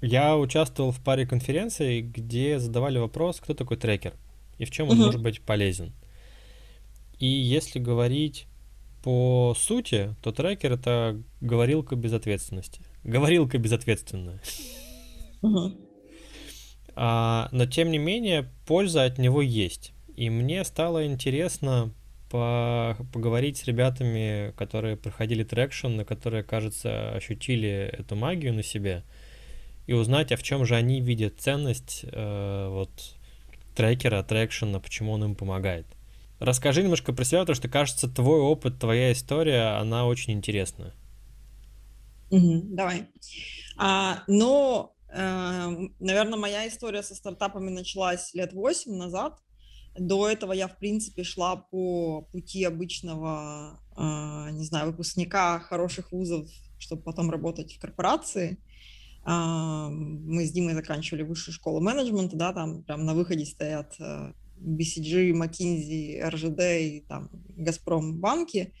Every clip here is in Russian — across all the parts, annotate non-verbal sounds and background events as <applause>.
Я участвовал в паре конференций, где задавали вопрос, кто такой трекер и в чем он может быть полезен. И если говорить по сути, то трекер это говорилка без ответственности. Говорилка безответственная. А, но тем не менее, польза от него есть. И мне стало интересно по- поговорить с ребятами, которые проходили traction, на которые, кажется, ощутили эту магию на себе, и узнать, а в чем же они видят ценность э, вот трекера, трекшена, почему он им помогает. Расскажи немножко про себя, потому что, кажется, твой опыт, твоя история, она очень интересная. Мгм. Давай. А, но, наверное, моя история со стартапами началась лет 8 назад. До этого я, в принципе, шла по пути обычного, а, не знаю, выпускника хороших вузов, чтобы потом работать в корпорации. А, Мы с Димой заканчивали высшую школу менеджмента, да, там прям на выходе стоят э, BCG, McKinsey, RGD и там Газпром банки.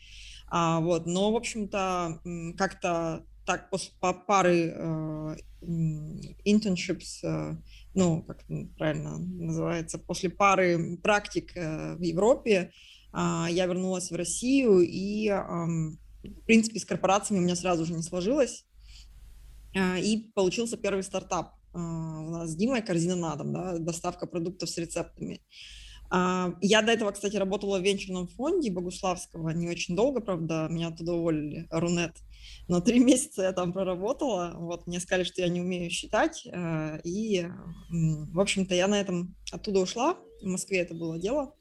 А, вот, но, в общем-то, как-то так после по пары э, internships, э, ну, как правильно называется, после пары практик э, в Европе а, я вернулась в Россию, и, в принципе, с корпорациями у меня сразу же не сложилось, и получился первый стартап а, у нас с Димой «Корзина на дом», да, доставка продуктов с рецептами. А, Я до этого, кстати, работала в венчурном фонде Богуславского не очень долго, правда, меня оттуда уволили, Рунет. Но три <laughs> месяца я там проработала, вот, мне сказали, что я не умею считать, и, в общем-то, я на этом оттуда ушла, в Москве это было дело,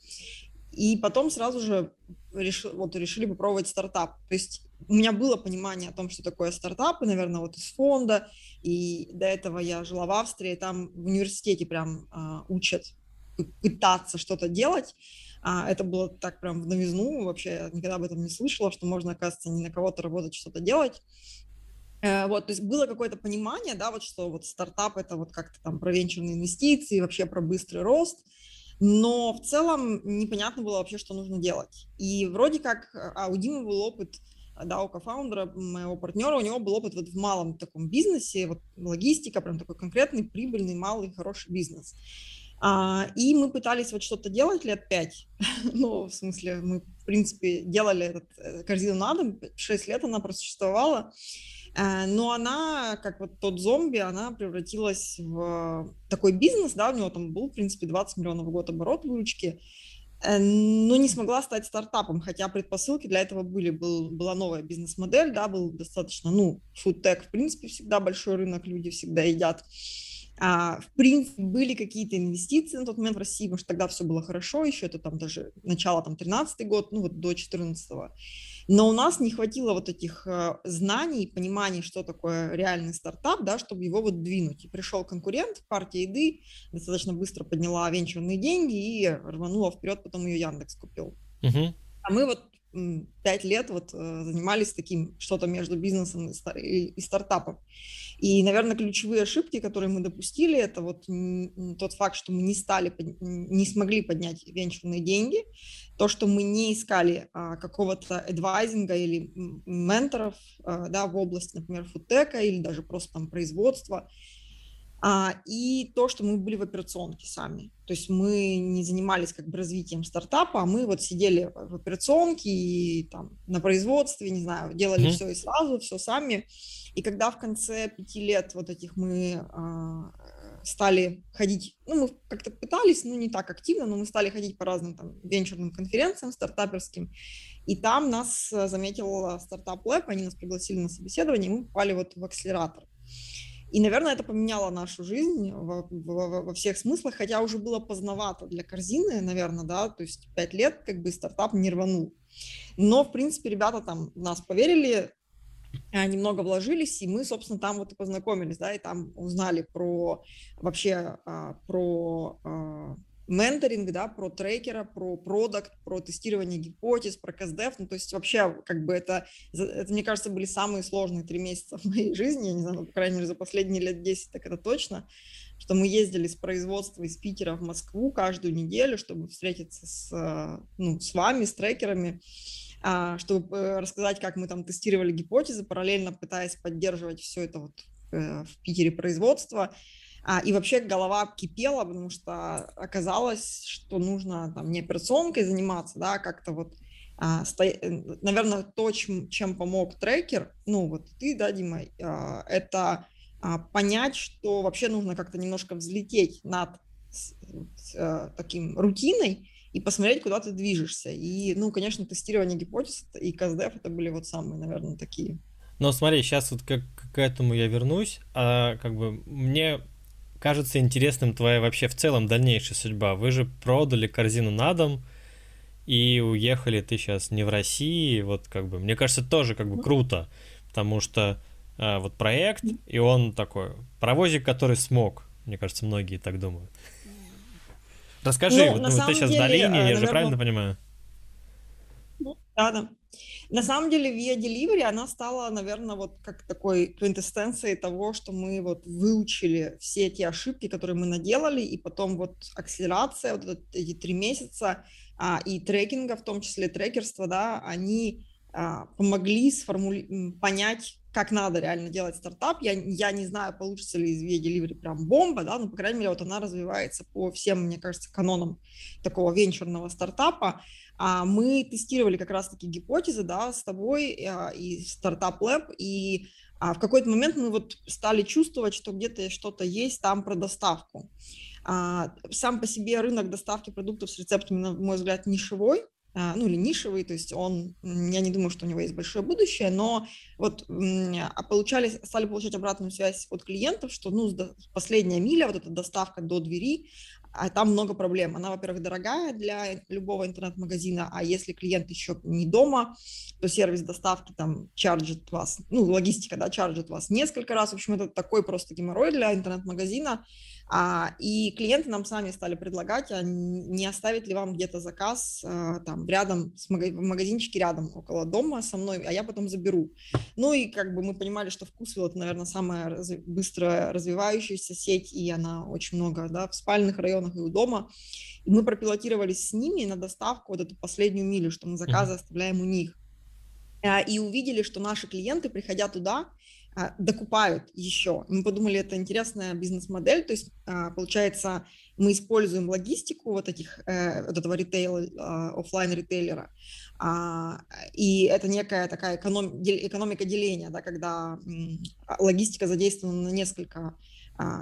и потом сразу же реши, вот, решили попробовать стартап. То есть у меня было понимание о том, что такое стартапы, наверное, вот из фонда, и до этого я жила в Австрии, там в университете прям а, учат пытаться что-то делать. А, это было так прям в новизну, вообще я никогда об этом не слышала, что можно, оказывается, не на кого-то работать, что-то делать. Э, вот, то есть было какое-то понимание, да, вот что вот стартап это вот как-то там про венчурные инвестиции, вообще про быстрый рост, но в целом непонятно было вообще, что нужно делать. И вроде как, а у Димы был опыт, да, у кофаундера, моего партнера, у него был опыт вот в малом таком бизнесе, вот логистика, прям такой конкретный, прибыльный, малый, хороший бизнес. А, и мы пытались вот что-то делать лет пять. <laughs> ну, в смысле, мы, в принципе, делали этот, э, корзину на дом, 6 лет она просуществовала. Э, но она, как вот тот зомби, она превратилась в такой бизнес, да, у него там был, в принципе, 20 миллионов в год оборот выручки, но не смогла стать стартапом, хотя предпосылки для этого были. Был, была новая бизнес-модель, да, был достаточно, ну, фудтек, в принципе, всегда большой рынок, люди всегда едят. А, в принципе, были какие-то инвестиции на тот момент в России, потому что тогда все было хорошо, еще это там даже начало там 13 год, ну вот до 14 -го. Но у нас не хватило вот этих э, знаний, пониманий, что такое реальный стартап, да, чтобы его вот двинуть. И пришел конкурент, партия еды, достаточно быстро подняла венчурные деньги и рванула вперед, потом ее Яндекс купил. Мгм. А мы вот пять лет вот э, занимались таким что-то между бизнесом и, стар- и- и стартапом. И, наверное, ключевые ошибки, которые мы допустили, это вот тот факт, что мы не стали, не смогли поднять венчурные деньги, то, что мы не искали а, какого-то адвайзинга или менторов а, да, в области, например, фудтека или даже просто там производства, а, и то, что мы были в операционке сами. То есть мы не занимались как бы развитием стартапа, а мы вот сидели в операционке и там на производстве, не знаю, делали Мгм. все и сразу, все сами. И когда в конце пяти лет вот этих мы а, стали ходить, ну, мы как-то пытались, ну, не так активно, но мы стали ходить по разным там венчурным конференциям стартаперским, и там нас э, заметил стартап Lab, они нас пригласили на собеседование, и мы попали вот в акселератор. И, наверное, это поменяло нашу жизнь во, во- во всех смыслах, хотя уже было поздновато для корзины, наверное, да, то есть пять лет как бы стартап не рванул. Но, в принципе, ребята там в нас поверили, а, немного вложились, и мы, собственно, там вот и познакомились, да, и там узнали про вообще а, про а, менторинг, да, про трекера, про продукт, про тестирование гипотез, про КСДФ, ну, то есть вообще, как бы это, это, мне кажется, были самые сложные три месяца в моей жизни, я не знаю, ну, по крайней мере, за последние лет 10, так это точно, что мы ездили с производства из Питера в Москву каждую неделю, чтобы встретиться с, ну, с вами, с трекерами, а, чтобы э, рассказать, как мы там тестировали гипотезы, параллельно пытаясь поддерживать все это вот э, в Питере производство, а, и вообще голова кипела, потому что оказалось, что нужно там не операционкой заниматься, да, а как-то вот а, сто... Э, наверное, то, чем, чем помог трекер, ну вот ты, да, Дима, а, это а, понять, что вообще нужно как-то немножко взлететь над с, с, а, таким рутиной и посмотреть, куда ты движешься. И, ну, конечно, тестирование гипотез и КСДФ это были вот самые, наверное, такие. Но смотри, сейчас вот как, к этому я вернусь, а как бы мне кажется интересным твоя вообще в целом дальнейшая судьба. Вы же продали корзину на дом, и уехали ты сейчас не в России, вот как бы, мне кажется, тоже как бы круто, потому что а, вот проект, и он такой, паровозик, который смог, мне кажется, многие так думают. Расскажи, ну, вот, ну, ты сейчас деле, в долине, наверное, я же правильно понимаю? Да, да. На самом деле Via Delivery, она стала, наверное, вот как такой квинтэссенцией того, что мы вот выучили все эти ошибки, которые мы наделали, и потом вот акселерация, вот эти три месяца, а, и трекинга, в том числе трекерства, да, они а, помогли сформули... понять, как надо реально делать стартап. Я, я не знаю, получится ли из VIA Delivery прям бомба, да, но, по крайней мере, вот она развивается по всем, мне кажется, канонам такого венчурного стартапа. А мы тестировали как раз-таки гипотезы, да, с тобой а, и стартап Lab, и а, в какой-то момент мы вот стали чувствовать, что где-то что-то есть там про доставку. Сам по себе рынок доставки продуктов с рецептами, на мой взгляд, нишевой, ну или нишевый, то есть он, я не думаю, что у него есть большое будущее, но вот получали, стали получать обратную связь от клиентов, что ну последняя миля, вот эта доставка до двери, а там много проблем. Она, во-первых, дорогая для любого интернет-магазина, а если клиент еще не дома, то сервис доставки там чарджит вас, ну, логистика, да, чарджит вас несколько раз. В общем, это такой просто геморрой для интернет-магазина. А, и клиенты нам сами стали предлагать, а не оставить ли вам где-то заказ а, там рядом, с мага- в магазинчике рядом, около дома со мной, а я потом заберу. Ну и как бы мы понимали, что Вкусвилл это, наверное, самая раз- быстро развивающаяся сеть, и она очень много, да, в спальных районах и у дома. И мы пропилотировались с ними на доставку вот эту последнюю милю, что мы заказы mm-hmm. оставляем у них. А, и увидели, что наши клиенты, приходя туда, докупают еще. Мы подумали, это интересная бизнес-модель, то есть а, получается мы используем логистику вот этих э, вот этого ритейла, а, офлайн ритейлера, и это некая такая эконом, экономика деления, да, когда логистика задействована на несколько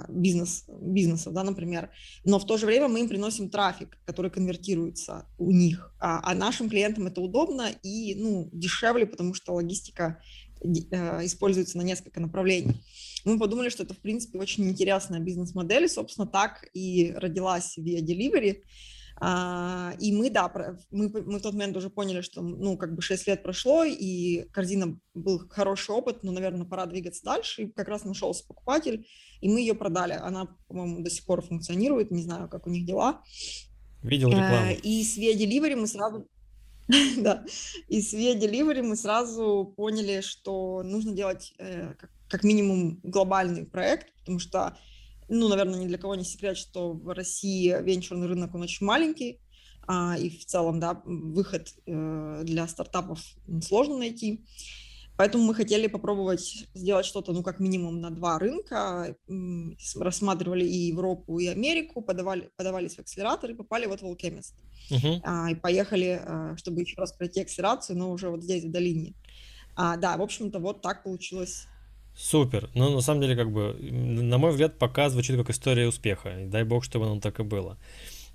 бизнес, бизнесов, да, например, но в то же время мы им приносим трафик, который конвертируется у них, а, а нашим клиентам это удобно и, ну, дешевле, потому что логистика используется на несколько направлений. Мы подумали, что это, в принципе, очень интересная бизнес-модель, собственно, так и родилась Via Delivery. А, и мы, да, мы, мы в тот момент уже поняли, что, ну, как бы 6 лет прошло, и корзина был хороший опыт, но, наверное, пора двигаться дальше, и как раз нашелся покупатель, и мы ее продали. Она, по-моему, до сих пор функционирует, не знаю, как у них дела. Видел рекламу. И с Via Delivery мы сразу <laughs> Да, и с Via Delivery мы сразу поняли, что нужно делать э, как минимум глобальный проект, потому что, ну, наверное, ни для кого не секрет, что в России венчурный рынок, он очень маленький, а, и в целом, да, выход э, для стартапов сложно найти. Поэтому мы хотели попробовать сделать что-то, ну, как минимум на два рынка. Рассматривали и Европу, и Америку, подавали, подавались в акселератор и попали вот в Alchemist. Uh-huh. А, и поехали, а, чтобы еще раз пройти акселерацию, но уже вот здесь, в долине. А, да, в общем-то, вот так получилось. Супер. Ну, на самом деле, как бы, на мой взгляд, пока звучит как история успеха. И дай бог, чтобы оно так и было.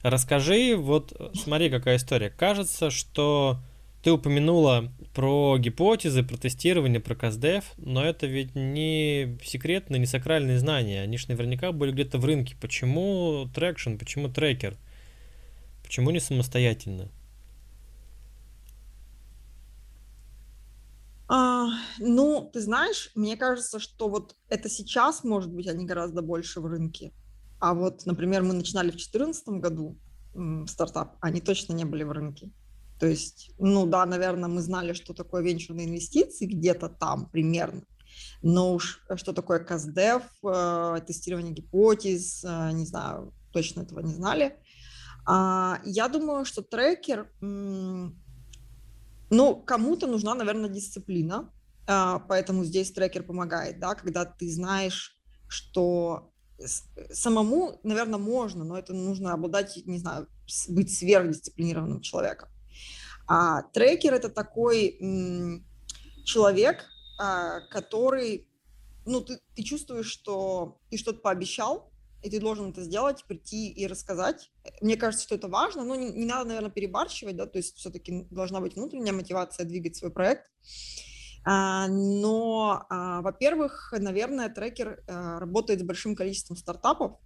Расскажи, вот смотри, какая история. Кажется, что ты упомянула про гипотезы, про тестирование, про CustDev, но это ведь не секретные, не сакральные знания. Они же наверняка были где-то в рынке. Почему traction, почему трекер? Почему не самостоятельно? А, ну, ты знаешь, мне кажется, что вот это сейчас, может быть, они гораздо больше в рынке. А вот, например, мы начинали в 2014 году стартап, они точно не были в рынке. То есть, ну да, наверное, мы знали, что такое венчурные инвестиции где-то там примерно, но уж э, что такое КАЗДЕВ, э, тестирование гипотез, э, не знаю, точно этого не знали. А, я думаю, что трекер, ну, кому-то нужна, наверное, дисциплина, а, поэтому здесь трекер помогает, да, когда ты знаешь, что самому, наверное, можно, но это нужно обладать, не знаю, быть сверхдисциплинированным человеком. А трекер это такой м, человек, а, который, ну, ты, ты чувствуешь, что ты что-то пообещал, и ты должен это сделать, прийти и рассказать. Мне кажется, что это важно, но не, не надо, наверное, перебарщивать, да, то есть все-таки должна быть внутренняя мотивация двигать свой проект. А, но, а, во-первых, наверное, трекер а, работает с большим количеством стартапов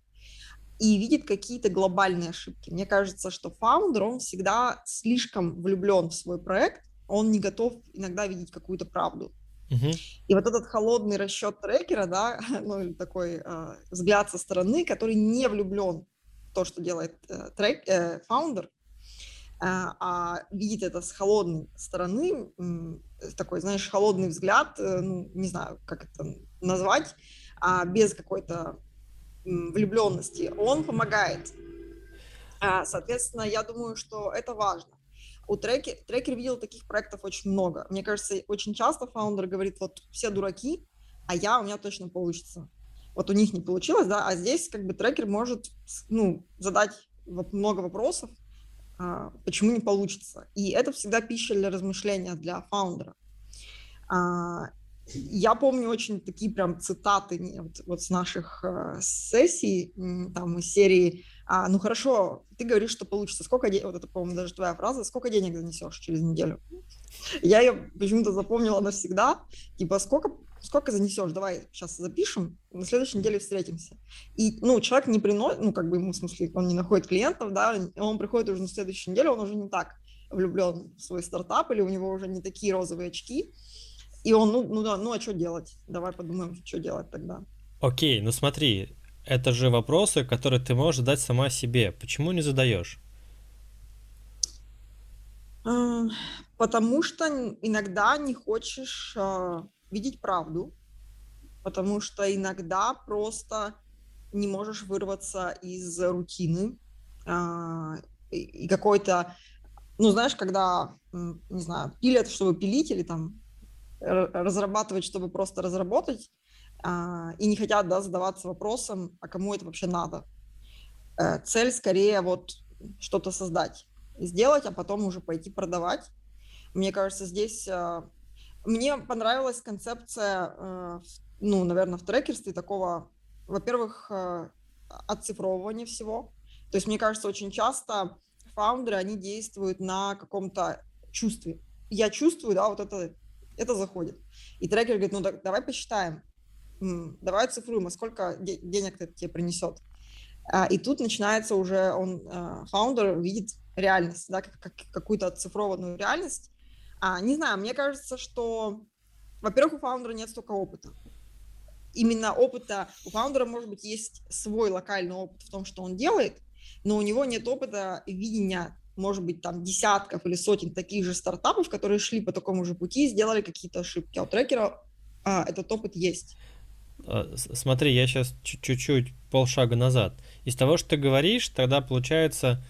и видит какие-то глобальные ошибки. Мне кажется, что фаундер, он всегда слишком влюблен в свой проект, он не готов иногда видеть какую-то правду. Uh-huh. И вот этот холодный расчет трекера, да, <laughs> ну или такой э, взгляд со стороны, который не влюблен в то, что делает э, трек, э, фаундер, а, а видит это с холодной стороны, такой, знаешь, холодный взгляд, э, ну, не знаю, как это назвать, а без какой-то влюбленности, он помогает. А, соответственно, я думаю, что это важно. У трекер, трекер видел таких проектов очень много. Мне кажется, очень часто фаундер говорит, вот все дураки, а я, у меня точно получится. Вот у них не получилось, да, а здесь как бы трекер может, ну, задать много вопросов, а, почему не получится. И это всегда пища для размышления для фаундера. Я помню очень такие прям цитаты вот, вот с наших э, сессий, там из серии а, «Ну хорошо, ты говоришь, что получится. Сколько денег...» Вот это, по-моему, даже твоя фраза. «Сколько денег занесешь через неделю?» Я ее почему-то запомнила навсегда. Типа «Сколько сколько занесешь, давай сейчас запишем, на следующей неделе встретимся. И, ну, человек не приносит, ну, как бы ему, в смысле, он не находит клиентов, да, он приходит уже на следующую неделю, он уже не так влюблен в свой стартап, или у него уже не такие розовые очки, и он, ну, ну да, ну а что делать? Давай подумаем, что делать тогда. Окей, ну смотри, это же вопросы, которые ты можешь задать сама себе. Почему не задаешь? Потому что иногда не хочешь а, видеть правду, потому что иногда просто не можешь вырваться из рутины а, и какой-то, ну, знаешь, когда, не знаю, пилят, чтобы пилить, или там разрабатывать, чтобы просто разработать, а, и не хотят, да, задаваться вопросом, а кому это вообще надо. Э, цель скорее вот что-то создать, сделать, а потом уже пойти продавать. Мне кажется, здесь а, мне понравилась концепция, э, ну, наверное, в трекерстве такого, во-первых, э, оцифровывания всего. То есть, мне кажется, очень часто фаундеры, они действуют на каком-то чувстве. Я чувствую, да, вот это, это заходит. И трекер говорит, ну, давай посчитаем, давай оцифруем, а сколько денег это тебе принесет. А, и тут начинается уже, он, э, фаундер видит реальность, да, как, как, какую-то оцифрованную реальность, а, не знаю, мне кажется, что, во-первых, у фаундера нет столько опыта. Именно опыта, у фаундера, может быть, есть свой локальный опыт в том, что он делает, но у него нет опыта видения, может быть, там десятков или сотен таких же стартапов, которые шли по такому же пути и сделали какие-то ошибки. А у трекера а, этот опыт есть. А, смотри, я сейчас чуть-чуть полшага назад. Из того, что ты говоришь, тогда получается,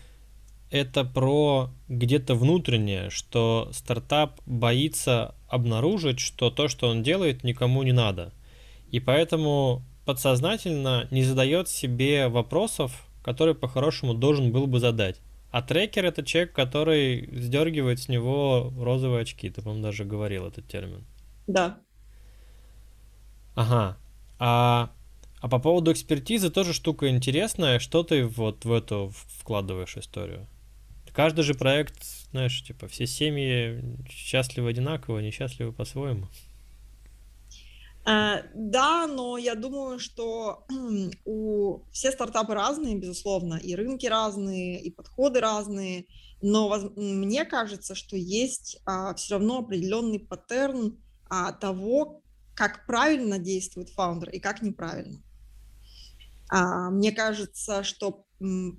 это про где-то внутреннее, что стартап боится обнаружить, что то, что он делает, никому не надо. И поэтому подсознательно не задает себе вопросов, которые по-хорошему должен был бы задать. А трекер это человек, который сдергивает с него розовые очки. Ты, по-моему, даже говорил этот термин. Да. Ага. А, а по поводу экспертизы тоже штука интересная. Что ты вот в эту вкладываешь историю? Каждый же проект, знаешь, типа, все семьи счастливы одинаково, несчастливы по-своему. Uh, да, но я думаю, что у все стартапы разные, безусловно, и рынки разные, и подходы разные, но мне кажется, что есть uh, все равно определенный паттерн uh, того, как правильно действует фаундер и как неправильно. Мне кажется, что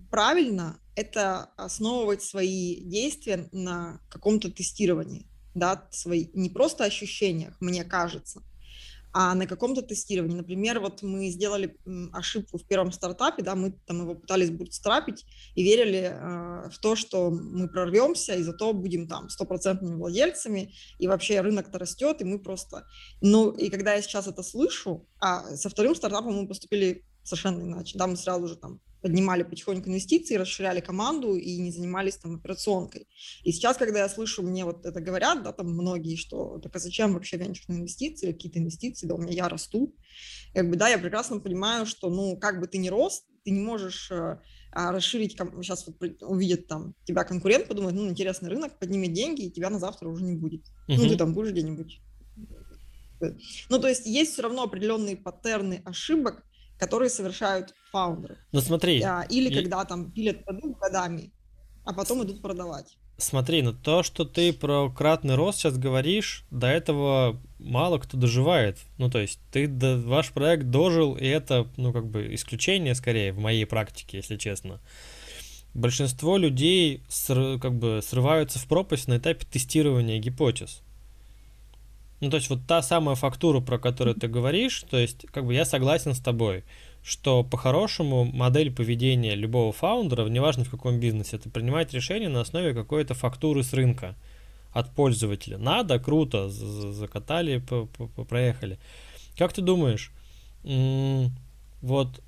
правильно это основывать свои действия на каком-то тестировании, да, свои, не просто ощущениях, мне кажется, а на каком-то тестировании. Например, вот мы сделали ошибку в первом стартапе, да, мы там его пытались бутстрапить и верили э, в то, что мы прорвемся, и зато будем там стопроцентными владельцами, и вообще рынок-то растет, и мы просто... Ну, и когда я сейчас это слышу, а со вторым стартапом мы поступили совершенно иначе, да, мы сразу же там поднимали потихоньку инвестиции, расширяли команду и не занимались там операционкой. И сейчас, когда я слышу, мне вот это говорят, да, там многие, что так а зачем вообще венчурные инвестиции, какие-то инвестиции, да у меня я расту, как бы, да, я прекрасно понимаю, что, ну, как бы ты ни рос, ты не можешь э, а, расширить, сейчас вот увидит там тебя конкурент, подумает, ну, интересный рынок, поднимет деньги, и тебя на завтра уже не будет. Uh-huh. Ну, ты там будешь где-нибудь. Ну, то есть есть все равно определенные паттерны ошибок, которые совершают фаундеры. Ну смотри. А, или и... когда там пилят продукт годами, а потом идут продавать. Смотри, ну то, что ты про кратный рост сейчас говоришь, до этого мало кто доживает. Ну, то есть ты до, ваш проект дожил, и это, ну, как бы исключение скорее в моей практике, если честно. Большинство людей ср, как бы срываются в пропасть на этапе тестирования гипотез. Ну, то есть вот та самая фактура, про которую ты говоришь, то есть как бы я согласен с тобой, что по-хорошему модель поведения любого фаундера, неважно в каком бизнесе, это принимать решение на основе какой-то фактуры с рынка от пользователя. Надо, круто, закатали, проехали. Как ты думаешь, вот,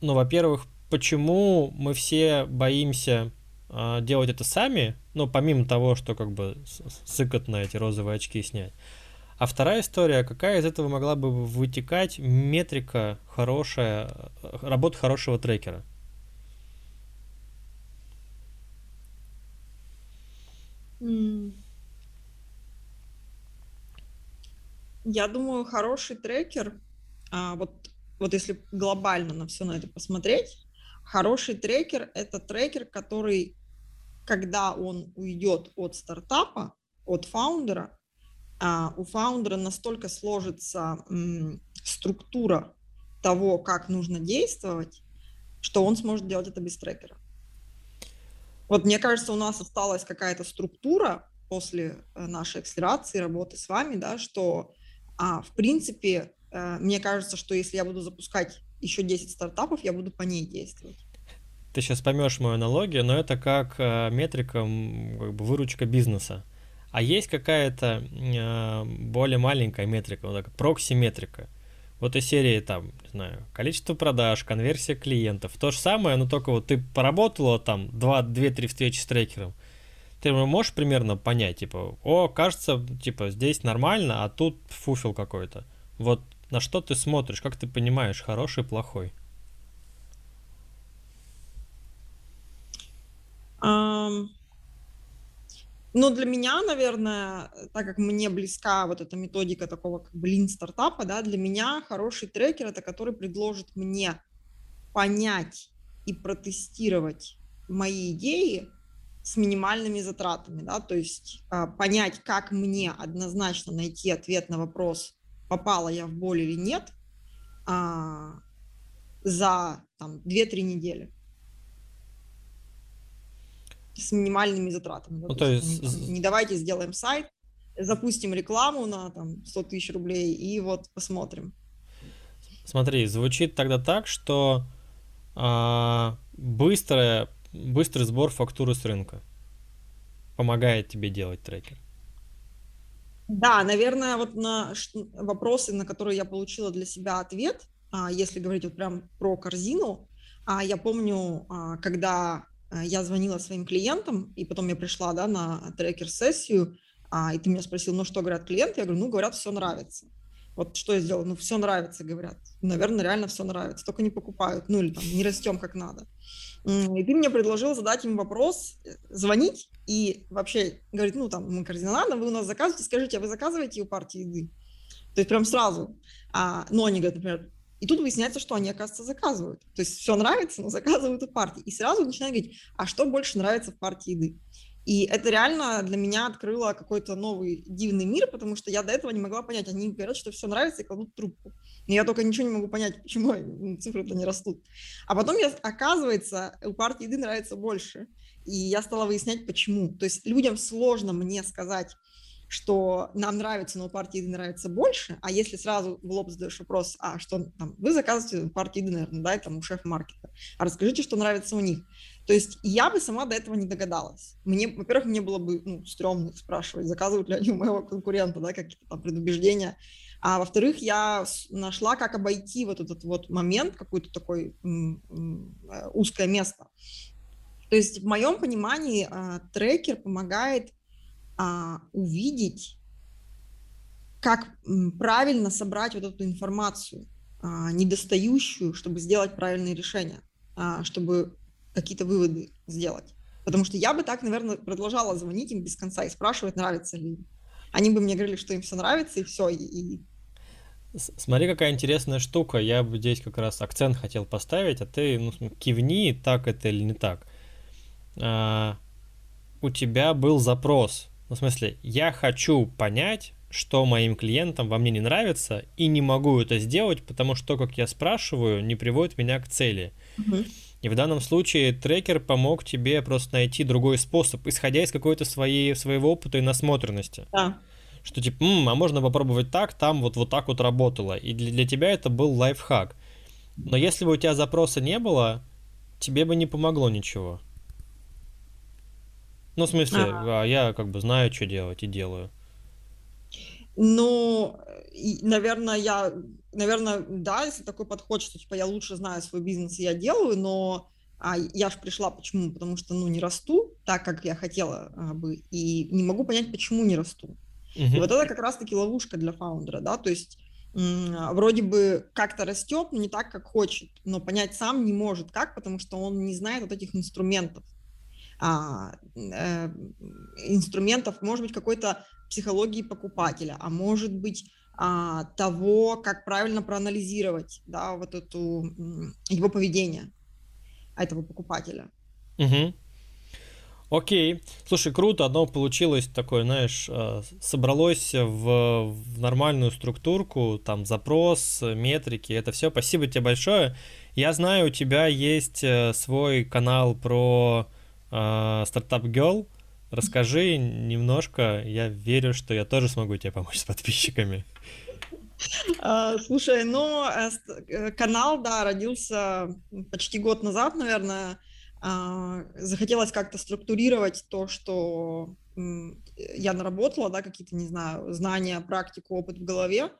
ну, во-первых, почему мы все боимся делать это сами, ну, помимо того, что как бы сыкот на эти розовые очки снять. А вторая история, какая из этого могла бы вытекать метрика хорошая, работа хорошего трекера? Я думаю, хороший трекер, а, вот, вот если глобально на все на это посмотреть, хороший трекер – это трекер, который когда он уйдет от стартапа, от фаундера, а у фаундера настолько сложится структура того, как нужно действовать, что он сможет делать это без трекера. Вот мне кажется, у нас осталась какая-то структура после э, нашей акселерации, работы с вами, да, что, а, в принципе, э, мне кажется, что если я буду запускать еще 10 стартапов, я буду по ней действовать ты сейчас поймешь мою аналогию, но это как э, метрика, как бы выручка бизнеса. А есть какая-то э, более маленькая метрика, вот такая прокси-метрика. Вот из серии там, не знаю, количество продаж, конверсия клиентов. То же самое, но только вот ты поработала там 2-2-3 встречи с трекером. Ты можешь примерно понять, типа, о, кажется, типа, здесь нормально, а тут фуфел какой-то. Вот на что ты смотришь, как ты понимаешь, хороший, плохой? Но для меня, наверное, так как мне близка вот эта методика такого как блин стартапа, да, для меня хороший трекер это который предложит мне понять и протестировать мои идеи с минимальными затратами, да, то есть э, понять, как мне однозначно найти ответ на вопрос, попала я в боль или нет, э, за там 2-3 недели с минимальными затратами. Ну, то есть, есть там, не давайте сделаем сайт, запустим рекламу на там 100 тысяч рублей и вот посмотрим. Смотри, звучит тогда так, что а, быстрое, быстрый сбор фактуры с рынка помогает тебе делать трекер. Да, наверное, вот на вопросы, на которые я получила для себя ответ, а, если говорить вот прям про корзину, а, я помню, а, когда Э, я звонила своим клиентам, и потом я пришла да, на трекер-сессию, и ты меня спросил, ну что говорят клиенты? Я говорю, ну говорят, все нравится. Вот что я сделала? Ну все нравится, говорят. Наверное, реально все нравится, только не покупают, ну или там не растем как надо. И ты мне предложил задать им вопрос, э, звонить и вообще говорить, ну там мы кардинально, вы у нас заказываете, скажите, а вы заказываете у партии еды? То есть прям сразу. А, ну они говорят, например, и тут выясняется, что они, оказывается, заказывают. То есть все нравится, но заказывают у партии. И сразу начинают говорить, а что больше нравится в партии еды? И это реально для меня открыло какой-то новый дивный мир, потому что я до этого не могла понять. Они говорят, что все нравится и кладут трубку. И я только ничего не могу понять, почему цифры-то не растут. А потом, я, оказывается, у партии еды нравится больше. И я стала выяснять, почему. То есть людям сложно мне сказать, что нам нравится, но у партии еды нравится больше, а если сразу в лоб задаешь вопрос, а что там, вы заказываете партии еды, наверное, да, там у шеф-маркета, а расскажите, что нравится у них. То есть я бы сама до этого не догадалась. Мне, во-первых, мне было бы ну, стрёмно спрашивать, заказывают ли они у моего конкурента, да, какие-то там предубеждения. А во-вторых, я нашла, как обойти вот этот вот момент, какое-то такое э, узкое место. То есть в моем понимании а, трекер помогает а, увидеть, как правильно собрать вот эту информацию, а, недостающую, чтобы сделать правильные решения, чтобы какие-то выводы сделать. Потому что я бы так, наверное, продолжала звонить им без конца и спрашивать, нравится ли им. Они бы мне говорили, что им все нравится, и все. И, и... Смотри, какая интересная штука. Я бы здесь как раз акцент хотел поставить, а ты ну, кивни, так это или не так. А, у тебя был запрос. Ну, в смысле, я хочу понять, что моим клиентам во мне не нравится, и не могу это сделать, потому что то, как я спрашиваю, не приводит меня к цели. Угу. И в данном случае трекер помог тебе просто найти другой способ, исходя из какой-то своей, своего опыта и насмотренности. Да. Что типа, М, а можно попробовать так, там вот, вот так вот работало. И для, для тебя это был лайфхак. Но если бы у тебя запроса не было, тебе бы не помогло ничего. Ну, в смысле, ага. А я как бы знаю, что делать и делаю. Ну, наверное, я, наверное, да, если такой подход, что типа я лучше знаю свой бизнес, и я делаю, но а я же пришла почему? Потому что, ну, не расту так, как я хотела а, бы, и не могу понять, почему не расту. Uh-huh. И вот это как раз-таки ловушка для фаундера, да, то есть вроде бы как-то растет, но не так, как хочет, но понять сам не может, как, потому что он не знает вот этих инструментов а, э, инструментов, может быть, какой-то психологии покупателя, а может быть а, того, как правильно проанализировать, да, вот эту его поведение этого покупателя. Угу. Окей. Слушай, круто, одно получилось такое, знаешь, э, собралось в, в нормальную структурку, там запрос, метрики, это все. Спасибо тебе большое. Я знаю, у тебя есть э, свой канал про Стартап uh, Girl. Расскажи немножко, я верю, что я тоже смогу тебе помочь с подписчиками. Uh, слушай, ну, э, э, канал, да, родился почти год назад, наверное. Uh, захотелось как-то структурировать то, что я наработала, да, какие-то, не знаю, знания, практику, опыт в голове.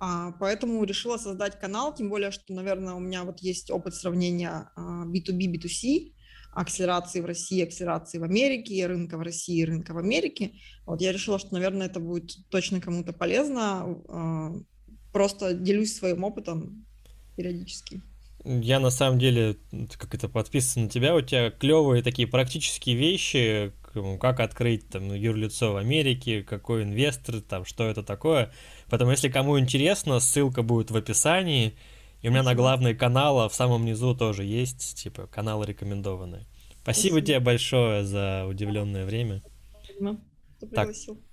Uh, поэтому решила создать канал, тем более, что, наверное, у меня вот есть опыт сравнения B2B, B2C акселерации в России, акселерации в Америке, рынка в России, рынка в Америке. Вот я решила, что, наверное, это будет точно кому-то полезно. А, просто делюсь своим опытом периодически. Я на самом деле, как это подписан на тебя, у тебя клевые такие практические вещи, как открыть там юрлицо в Америке, какой инвестор, там, что это такое. Поэтому, если кому интересно, ссылка будет в описании. И у меня на главный канал в самом низу тоже есть, типа, каналы рекомендованные. Спасибо, Спасибо. тебе большое за удивленное время. Спасибо, что пригласил. Так,